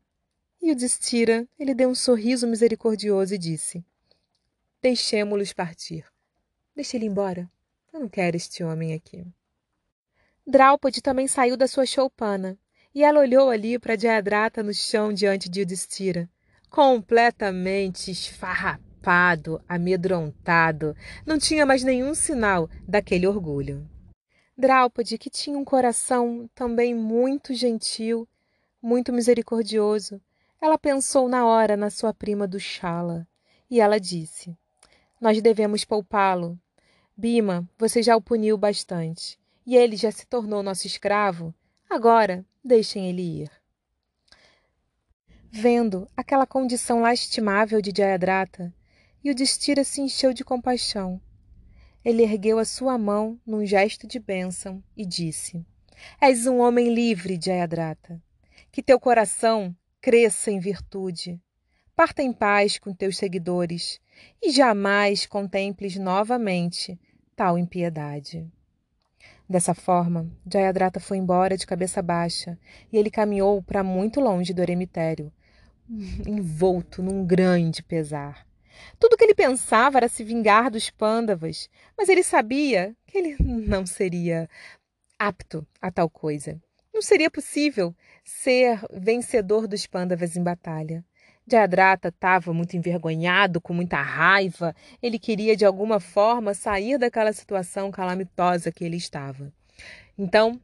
A: E o Destira, ele deu um sorriso misericordioso e disse: Deixemo-los partir. Deixe ele embora. Eu não quero este homem aqui. Draupadi também saiu da sua choupana, e ela olhou ali para Diadrata no chão diante de Yudhishthira, completamente esfarrapada preocupado, amedrontado, não tinha mais nenhum sinal daquele orgulho. Draupadi, que tinha um coração também muito gentil, muito misericordioso, ela pensou na hora na sua prima Dushala e ela disse: Nós devemos poupá-lo. Bima, você já o puniu bastante e ele já se tornou nosso escravo. Agora, deixem ele ir. vendo aquela condição lastimável de Jayadratha, Yudhishthira se encheu de compaixão. Ele ergueu a sua mão num gesto de bênção e disse: És um homem livre, Jayadratha. Que teu coração cresça em virtude. Parta em paz com teus seguidores e jamais contemples novamente tal impiedade. Dessa forma, Jayadratha foi embora de cabeça baixa e ele caminhou para muito longe do eremitério, envolto num grande pesar. Tudo que ele pensava era se vingar dos pândavas, mas ele sabia que ele não seria apto a tal coisa. Não seria possível ser vencedor dos pândavas em batalha. Jayadratha estava muito envergonhado, com muita raiva. Ele queria, de alguma forma, sair daquela situação calamitosa que ele estava. Então,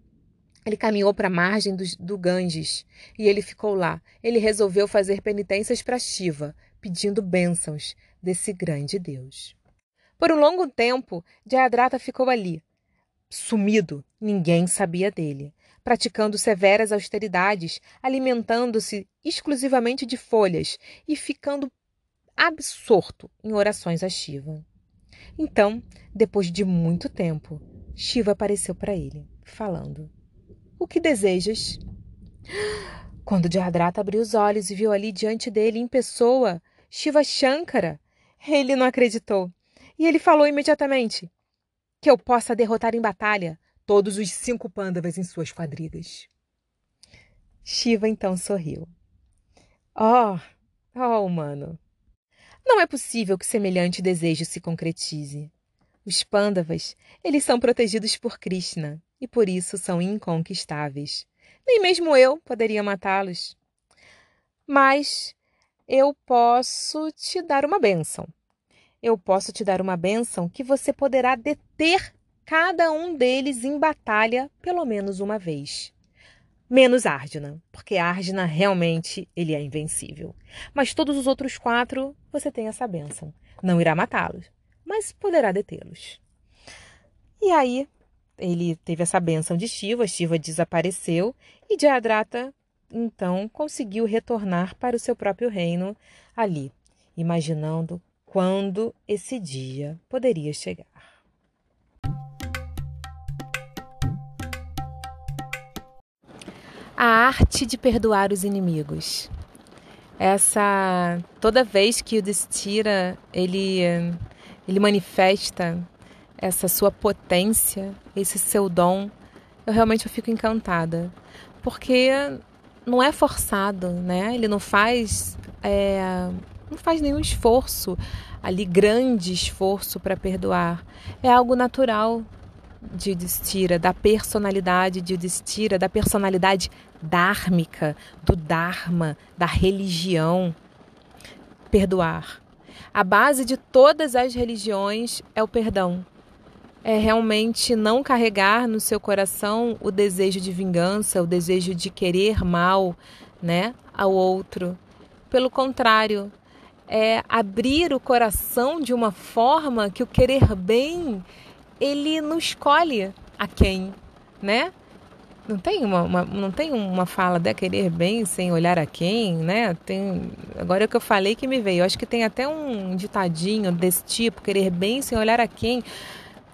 A: ele caminhou para a margem do, do Ganges e ele ficou lá. Ele resolveu fazer penitências para Shiva, pedindo bênçãos desse grande Deus. Por um longo tempo, Jayadratha ficou ali, sumido, ninguém sabia dele, praticando severas austeridades, alimentando-se exclusivamente de folhas e ficando absorto em orações a Shiva. Então, depois de muito tempo, Shiva apareceu para ele, falando: O que desejas? Quando Jayadratha abriu os olhos e viu ali diante dele, em pessoa, Shiva Shankara, ele não acreditou. E ele falou imediatamente: Que eu possa derrotar em batalha todos os cinco pândavas em suas quadrigas. Shiva então sorriu. Oh, oh, humano! Não é possível que semelhante desejo se concretize. Os pândavas, eles são protegidos por Krishna e por isso são inconquistáveis. Nem mesmo eu poderia matá-los. Mas eu posso te dar uma bênção. Eu posso te dar uma bênção que você poderá deter cada um deles em batalha pelo menos uma vez. Menos Ardina, porque Ardina realmente ele é invencível. Mas todos os outros quatro você tem essa bênção. Não irá matá-los, mas poderá detê-los. E aí ele teve essa bênção de Shiva, Shiva desapareceu e Jayadratha então conseguiu retornar para o seu próprio reino ali, imaginando quando esse dia poderia chegar. A arte de perdoar os inimigos. Essa toda vez que o Destira ele ele manifesta essa sua potência, esse seu dom, eu realmente eu fico encantada, porque não é forçado, né? Ele não faz, é, não faz nenhum esforço ali, grande esforço para perdoar. É algo natural de Destira, da personalidade de Destira, da personalidade dármica, do Dharma, da religião. Perdoar. A base de todas as religiões é o perdão é realmente não carregar no seu coração o desejo de vingança, o desejo de querer mal, né, ao outro. Pelo contrário, é abrir o coração de uma forma que o querer bem ele não escolhe a quem, né? Não tem uma, uma, não tem uma fala de querer bem sem olhar a quem, né? Tem, agora é o que eu falei que me veio. Eu acho que tem até um ditadinho desse tipo, querer bem sem olhar a quem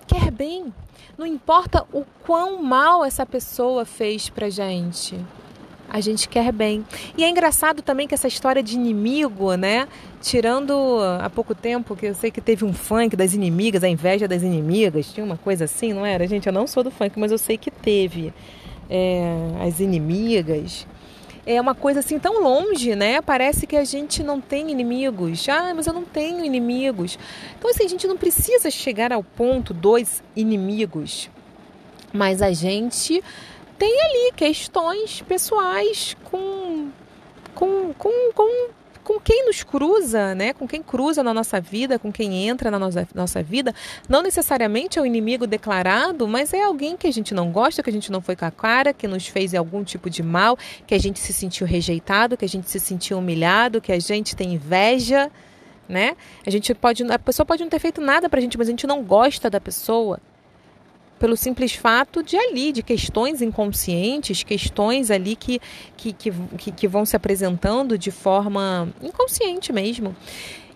A: quer bem. Não importa o quão mal essa pessoa fez pra gente. A gente quer bem. E é engraçado também que essa história de inimigo, né? Tirando há pouco tempo, que eu sei que teve um funk das inimigas, a inveja das inimigas, tinha uma coisa assim, não era? Gente, eu não sou do funk, mas eu sei que teve. É, as inimigas é uma coisa assim tão longe, né? Parece que a gente não tem inimigos. Ah, mas eu não tenho inimigos. Então, assim, a gente não precisa chegar ao ponto dos inimigos. Mas a gente tem ali questões pessoais com, com, com, com nos cruza, né? Com quem cruza na nossa vida, com quem entra na nossa, nossa vida, não necessariamente é o inimigo declarado, mas é alguém que a gente não gosta, que a gente não foi com a cara, que nos fez algum tipo de mal, que a gente se sentiu rejeitado, que a gente se sentiu humilhado, que a gente tem inveja, né? A gente pode, a pessoa pode não ter feito nada pra gente, mas a gente não gosta da pessoa. Pelo simples fato de ali, de questões inconscientes, questões ali que, que, que, que, vão se apresentando de forma inconsciente mesmo.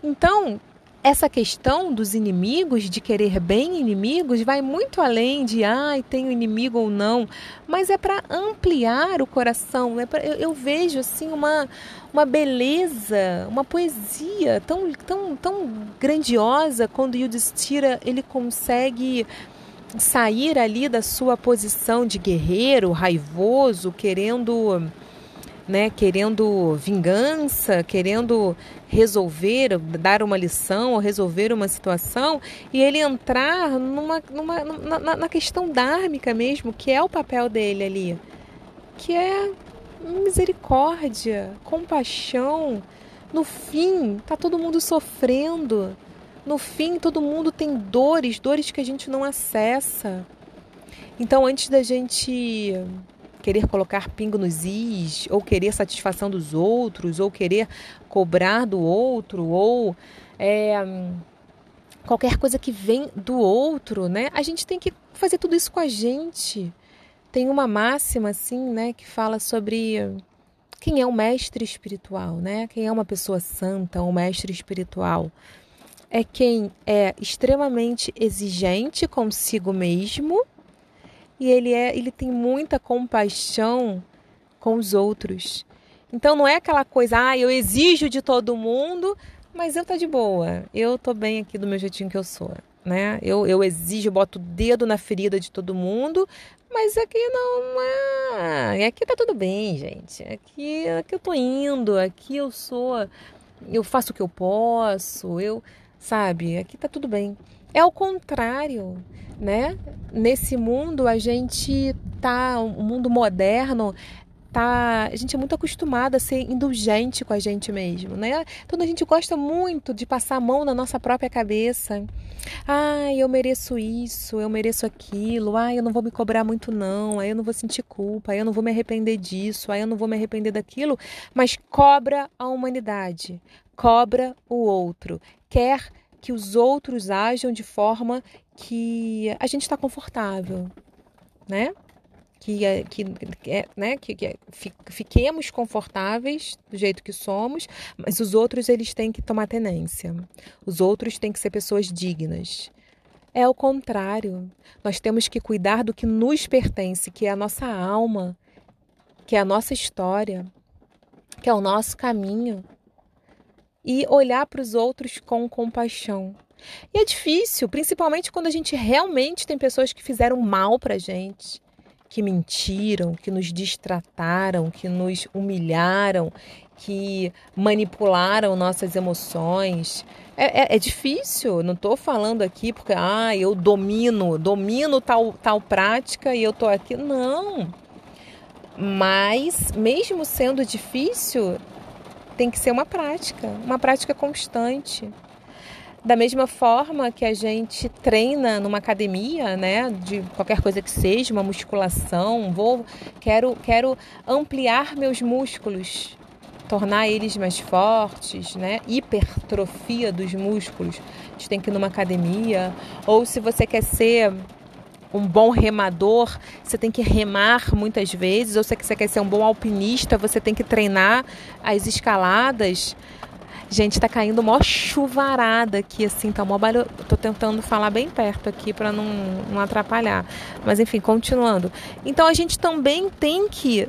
A: Então, essa questão dos inimigos, de querer bem inimigos, vai muito além de ai, ah, tenho inimigo ou não, mas é para ampliar o coração. É eu, eu, vejo assim uma, uma beleza, uma poesia tão, tão, tão grandiosa quando Yudhishthira ele consegue sair ali da sua posição de guerreiro, raivoso, querendo, né, querendo vingança, querendo resolver, dar uma lição ou resolver uma situação, e ele entrar numa, numa, na, na questão dármica mesmo, que é o papel dele ali, que é misericórdia, compaixão. No fim, tá todo mundo sofrendo. No fim, todo mundo tem dores, dores que a gente não acessa. Então, antes da gente querer colocar pingo nos is, ou querer satisfação dos outros, ou querer cobrar do outro, ou é, qualquer coisa que vem do outro, né? A gente tem que fazer tudo isso com a gente. Tem uma máxima assim, né, que fala sobre quem é um mestre espiritual, né? Quem é uma pessoa santa, um mestre espiritual é quem é extremamente exigente consigo mesmo e ele é ele tem muita compaixão com os outros. Então não é aquela coisa, ah, eu exijo de todo mundo, mas eu tô de boa. Eu tô bem aqui do meu jeitinho que eu sou, né? Eu, eu exijo, boto o dedo na ferida de todo mundo, mas aqui não é. Aqui tá tudo bem, gente. Aqui, aqui eu tô indo, aqui eu sou. Eu faço o que eu posso, eu sabe? Aqui tá tudo bem. É o contrário, né? Nesse mundo a gente tá, o mundo moderno tá, a gente é muito acostumada a ser indulgente com a gente mesmo, né? Então a gente gosta muito de passar a mão na nossa própria cabeça. Ah, eu mereço isso, eu mereço aquilo. Ah, eu não vou me cobrar muito não. Aí eu não vou sentir culpa. Aí eu não vou me arrepender disso. Aí eu não vou me arrepender daquilo. Mas cobra a humanidade, cobra o outro, quer que os outros ajam de forma que a gente está confortável, né? Que, que, que, né? que, que fiquemos confortáveis do jeito que somos, mas os outros eles têm que tomar tenência. Os outros têm que ser pessoas dignas. É o contrário. Nós temos que cuidar do que nos pertence, que é a nossa alma, que é a nossa história, que é o nosso caminho e olhar para os outros com compaixão. E é difícil, principalmente quando a gente realmente tem pessoas que fizeram mal para gente, que mentiram, que nos distrataram, que nos humilharam, que manipularam nossas emoções. É, é, é difícil, não estou falando aqui porque ah, eu domino, domino tal, tal prática e eu estou aqui. Não. Mas, mesmo sendo difícil, tem que ser uma prática, uma prática constante. Da mesma forma que a gente treina numa academia, né, de qualquer coisa que seja, uma musculação, vou quero quero ampliar meus músculos, tornar eles mais fortes, né? Hipertrofia dos músculos. A gente tem que ir numa academia, ou se você quer ser um bom remador, você tem que remar muitas vezes, ou se você quer ser um bom alpinista, você tem que treinar as escaladas. Gente, tá caindo uma chuvarada aqui, assim, tá mó barulho. Tô tentando falar bem perto aqui para não, não atrapalhar. Mas enfim, continuando. Então a gente também tem que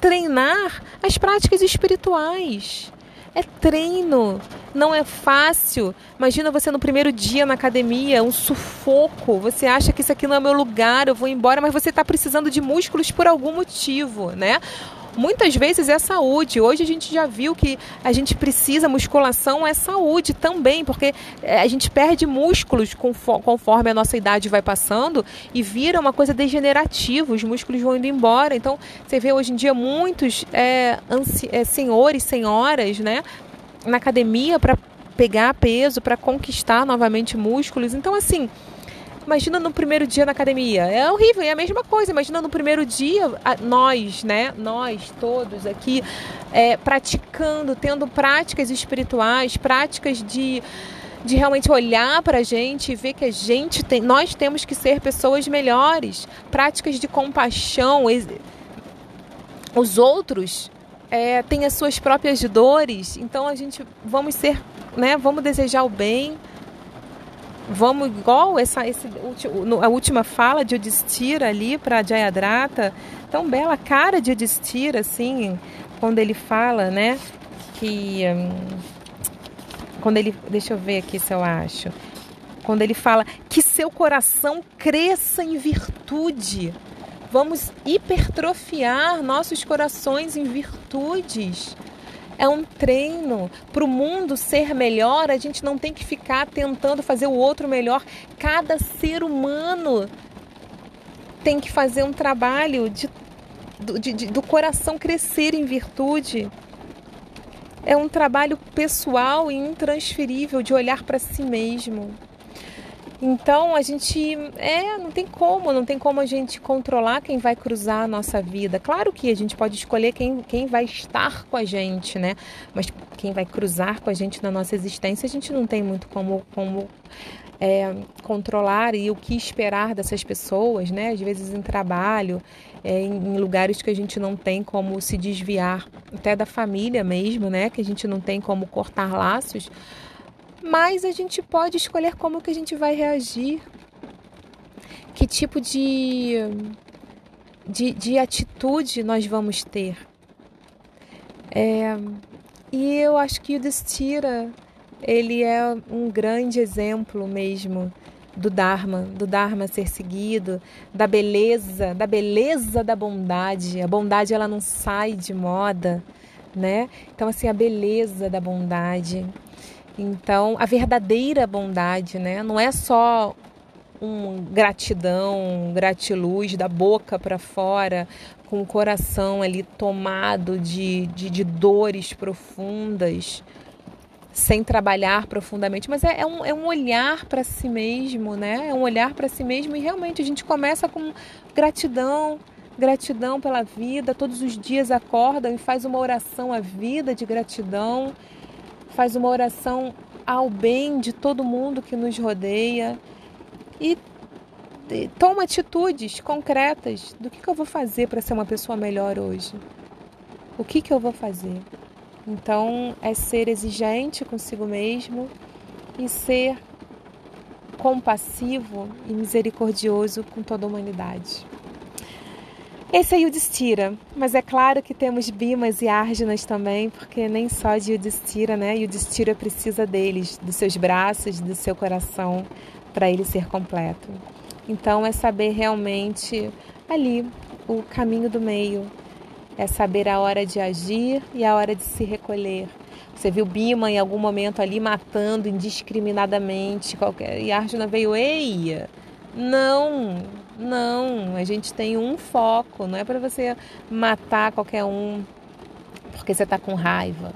A: treinar as práticas espirituais. É treino, não é fácil. Imagina você no primeiro dia na academia, um sufoco. Você acha que isso aqui não é meu lugar, eu vou embora, mas você está precisando de músculos por algum motivo, né? Muitas vezes é saúde. Hoje a gente já viu que a gente precisa, musculação é saúde também, porque é, a gente perde músculos conforme a nossa idade vai passando e vira uma coisa degenerativa, os músculos vão indo embora. Então, você vê hoje em dia muitos é, é, senhores, senhoras, né, na academia para pegar peso, para conquistar novamente músculos. Então, assim, Imagina no primeiro dia na academia. É horrível, é a mesma coisa. Imagina no primeiro dia, nós, né? Nós todos aqui, é, praticando, tendo práticas espirituais, práticas de de realmente olhar para a gente e ver que a gente tem, nós temos que ser pessoas melhores, práticas de compaixão. Os outros é, têm as suas próprias dores, então a gente vamos ser, né? Vamos desejar o bem. Vamos igual essa esse, a última fala de Odistira ali para Jayadrata, tão bela cara de Odistira assim, quando ele fala, né, que hum, quando ele, deixa eu ver aqui se eu acho, quando ele fala que seu coração cresça em virtude. Vamos hipertrofiar nossos corações em virtudes. É um treino para o mundo ser melhor. A gente não tem que ficar tentando fazer o outro melhor. Cada ser humano tem que fazer um trabalho de, de, de do coração crescer em virtude é um trabalho pessoal e intransferível de olhar para si mesmo. Então a gente é, não tem como, não tem como a gente controlar quem vai cruzar a nossa vida. Claro que a gente pode escolher quem, quem vai estar com a gente, né? Mas quem vai cruzar com a gente na nossa existência, a gente não tem muito como, como é, controlar e o que esperar dessas pessoas, né? Às vezes em trabalho, é, em lugares que a gente não tem como se desviar, até da família mesmo, né? Que a gente não tem como cortar laços, mas a gente pode escolher como que a gente vai reagir, que tipo de, de, de atitude nós vamos ter. É, e eu acho que o Destira, ele é um grande exemplo mesmo do Dharma, do Dharma ser seguido, da beleza, da beleza da bondade. A bondade ela não sai de moda, né? Então assim, a beleza da bondade. Então, a verdadeira bondade, né? Não é só um gratidão, um gratiluz da boca para fora, com o coração ali tomado de, de, de dores profundas, sem trabalhar profundamente, mas é, é, um, é um olhar para si mesmo, né? É um olhar para si mesmo e realmente a gente começa com gratidão, gratidão pela vida, todos os dias acorda e faz uma oração à vida de gratidão, faz uma oração ao bem de todo mundo que nos rodeia e toma atitudes concretas do que, que eu vou fazer para ser uma pessoa melhor hoje. O que, que eu vou fazer? Então, é ser exigente consigo mesmo e ser compassivo e misericordioso com toda a humanidade. Esse é Yudhishthira, mas é claro que temos Bimas e Arjunas também, porque nem só de Yudhishthira, né? Yudhishthira precisa deles, dos seus braços, do seu coração, para ele ser completo. Então é saber realmente ali o caminho do meio, é saber a hora de agir e a hora de se recolher. Você viu Bima em algum momento ali matando indiscriminadamente qualquer. E Arjuna veio, ei, não, não. A gente tem um foco, não é para você matar qualquer um porque você está com raiva.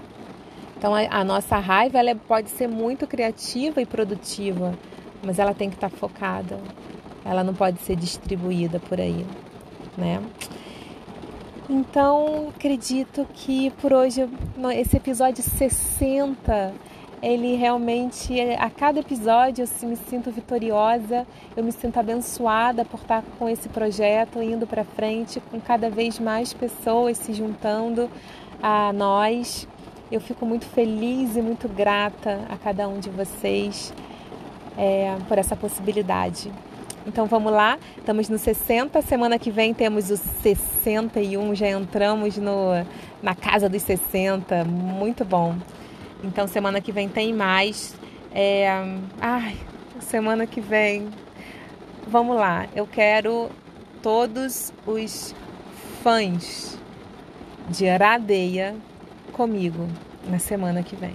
A: Então a, a nossa raiva ela pode ser muito criativa e produtiva, mas ela tem que estar tá focada. Ela não pode ser distribuída por aí, né? Então, acredito que por hoje, esse episódio 60, ele realmente, a cada episódio eu me sinto vitoriosa, eu me sinto abençoada por estar com esse projeto indo para frente, com cada vez mais pessoas se juntando a nós. Eu fico muito feliz e muito grata a cada um de vocês é, por essa possibilidade. Então vamos lá, estamos no 60, semana que vem temos o 61, já entramos no, na casa dos 60, muito bom. Então semana que vem tem mais. É, ai, semana que vem, vamos lá, eu quero todos os fãs de Aradeia comigo na semana que vem.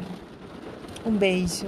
A: Um beijo.